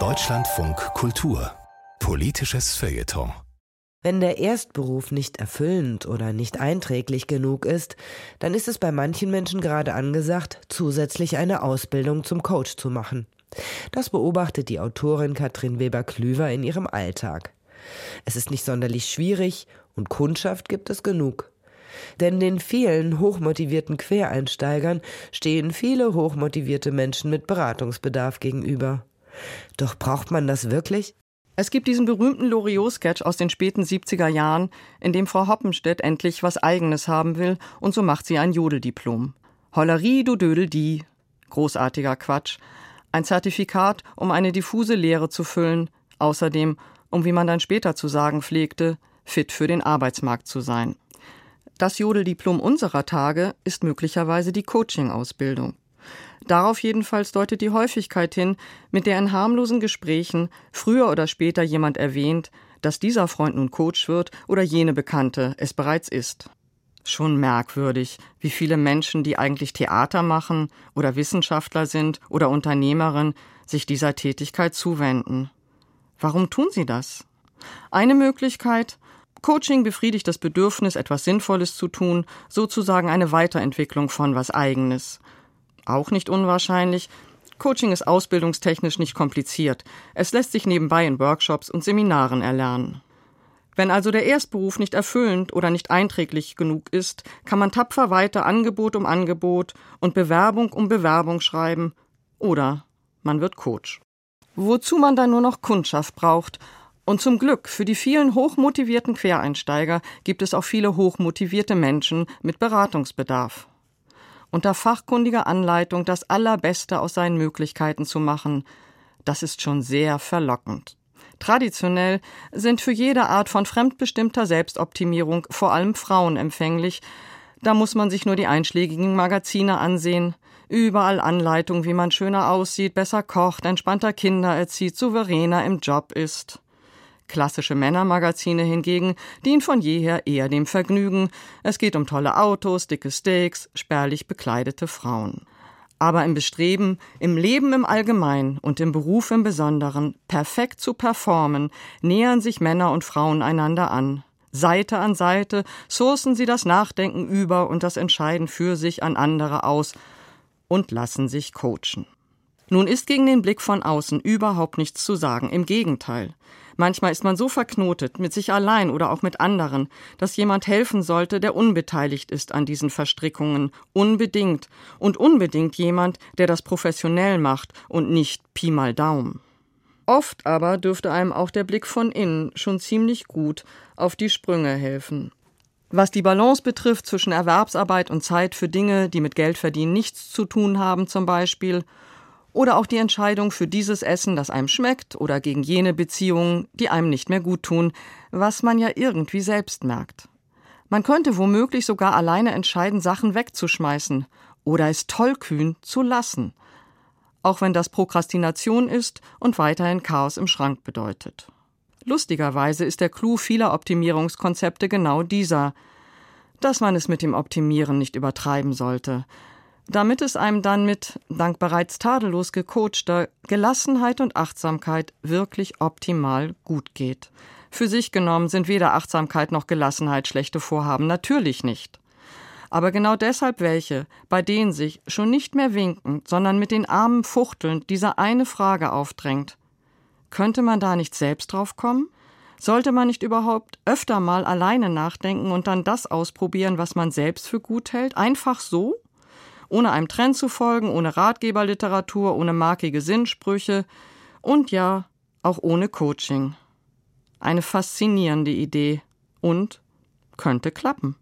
Deutschlandfunk Kultur Politisches Feuilleton wenn der Erstberuf nicht erfüllend oder nicht einträglich genug ist, dann ist es bei manchen Menschen gerade angesagt, zusätzlich eine Ausbildung zum Coach zu machen. Das beobachtet die Autorin Katrin Weber-Klüver in ihrem Alltag. Es ist nicht sonderlich schwierig und Kundschaft gibt es genug. Denn den vielen hochmotivierten Quereinsteigern stehen viele hochmotivierte Menschen mit Beratungsbedarf gegenüber. Doch braucht man das wirklich? Es gibt diesen berühmten Loriot-Sketch aus den späten 70er Jahren, in dem Frau Hoppenstedt endlich was Eigenes haben will und so macht sie ein Jodeldiplom. Hollerie, du Dödel, die. Großartiger Quatsch. Ein Zertifikat, um eine diffuse Lehre zu füllen, außerdem, um wie man dann später zu sagen pflegte, fit für den Arbeitsmarkt zu sein. Das Jodeldiplom unserer Tage ist möglicherweise die Coaching-Ausbildung. Darauf jedenfalls deutet die Häufigkeit hin, mit der in harmlosen Gesprächen früher oder später jemand erwähnt, dass dieser Freund nun Coach wird oder jene Bekannte es bereits ist. Schon merkwürdig, wie viele Menschen, die eigentlich Theater machen oder Wissenschaftler sind oder Unternehmerin, sich dieser Tätigkeit zuwenden. Warum tun sie das? Eine Möglichkeit, Coaching befriedigt das Bedürfnis, etwas Sinnvolles zu tun, sozusagen eine Weiterentwicklung von was eigenes. Auch nicht unwahrscheinlich. Coaching ist ausbildungstechnisch nicht kompliziert. Es lässt sich nebenbei in Workshops und Seminaren erlernen. Wenn also der Erstberuf nicht erfüllend oder nicht einträglich genug ist, kann man tapfer weiter Angebot um Angebot und Bewerbung um Bewerbung schreiben oder man wird Coach. Wozu man dann nur noch Kundschaft braucht. Und zum Glück für die vielen hochmotivierten Quereinsteiger gibt es auch viele hochmotivierte Menschen mit Beratungsbedarf unter fachkundiger Anleitung das Allerbeste aus seinen Möglichkeiten zu machen, das ist schon sehr verlockend. Traditionell sind für jede Art von fremdbestimmter Selbstoptimierung vor allem Frauen empfänglich. Da muss man sich nur die einschlägigen Magazine ansehen. Überall Anleitung, wie man schöner aussieht, besser kocht, entspannter Kinder erzieht, souveräner im Job ist. Klassische Männermagazine hingegen dienen von jeher eher dem Vergnügen. Es geht um tolle Autos, dicke Steaks, spärlich bekleidete Frauen. Aber im Bestreben, im Leben im Allgemeinen und im Beruf im Besonderen perfekt zu performen, nähern sich Männer und Frauen einander an. Seite an Seite sourcen sie das Nachdenken über und das Entscheiden für sich an andere aus und lassen sich coachen. Nun ist gegen den Blick von außen überhaupt nichts zu sagen. Im Gegenteil. Manchmal ist man so verknotet, mit sich allein oder auch mit anderen, dass jemand helfen sollte, der unbeteiligt ist an diesen Verstrickungen. Unbedingt. Und unbedingt jemand, der das professionell macht und nicht Pi mal Daumen. Oft aber dürfte einem auch der Blick von innen schon ziemlich gut auf die Sprünge helfen. Was die Balance betrifft zwischen Erwerbsarbeit und Zeit für Dinge, die mit Geldverdienen nichts zu tun haben, zum Beispiel, oder auch die Entscheidung für dieses Essen, das einem schmeckt, oder gegen jene Beziehungen, die einem nicht mehr gut tun, was man ja irgendwie selbst merkt. Man könnte womöglich sogar alleine entscheiden, Sachen wegzuschmeißen oder es tollkühn zu lassen, auch wenn das Prokrastination ist und weiterhin Chaos im Schrank bedeutet. Lustigerweise ist der Clou vieler Optimierungskonzepte genau dieser, dass man es mit dem Optimieren nicht übertreiben sollte, damit es einem dann mit, dank bereits tadellos gecoachter Gelassenheit und Achtsamkeit wirklich optimal gut geht. Für sich genommen sind weder Achtsamkeit noch Gelassenheit schlechte Vorhaben, natürlich nicht. Aber genau deshalb welche, bei denen sich schon nicht mehr winkend, sondern mit den Armen fuchtelnd diese eine Frage aufdrängt. Könnte man da nicht selbst drauf kommen? Sollte man nicht überhaupt öfter mal alleine nachdenken und dann das ausprobieren, was man selbst für gut hält? Einfach so? Ohne einem Trend zu folgen, ohne Ratgeberliteratur, ohne markige Sinnsprüche und ja, auch ohne Coaching. Eine faszinierende Idee und könnte klappen.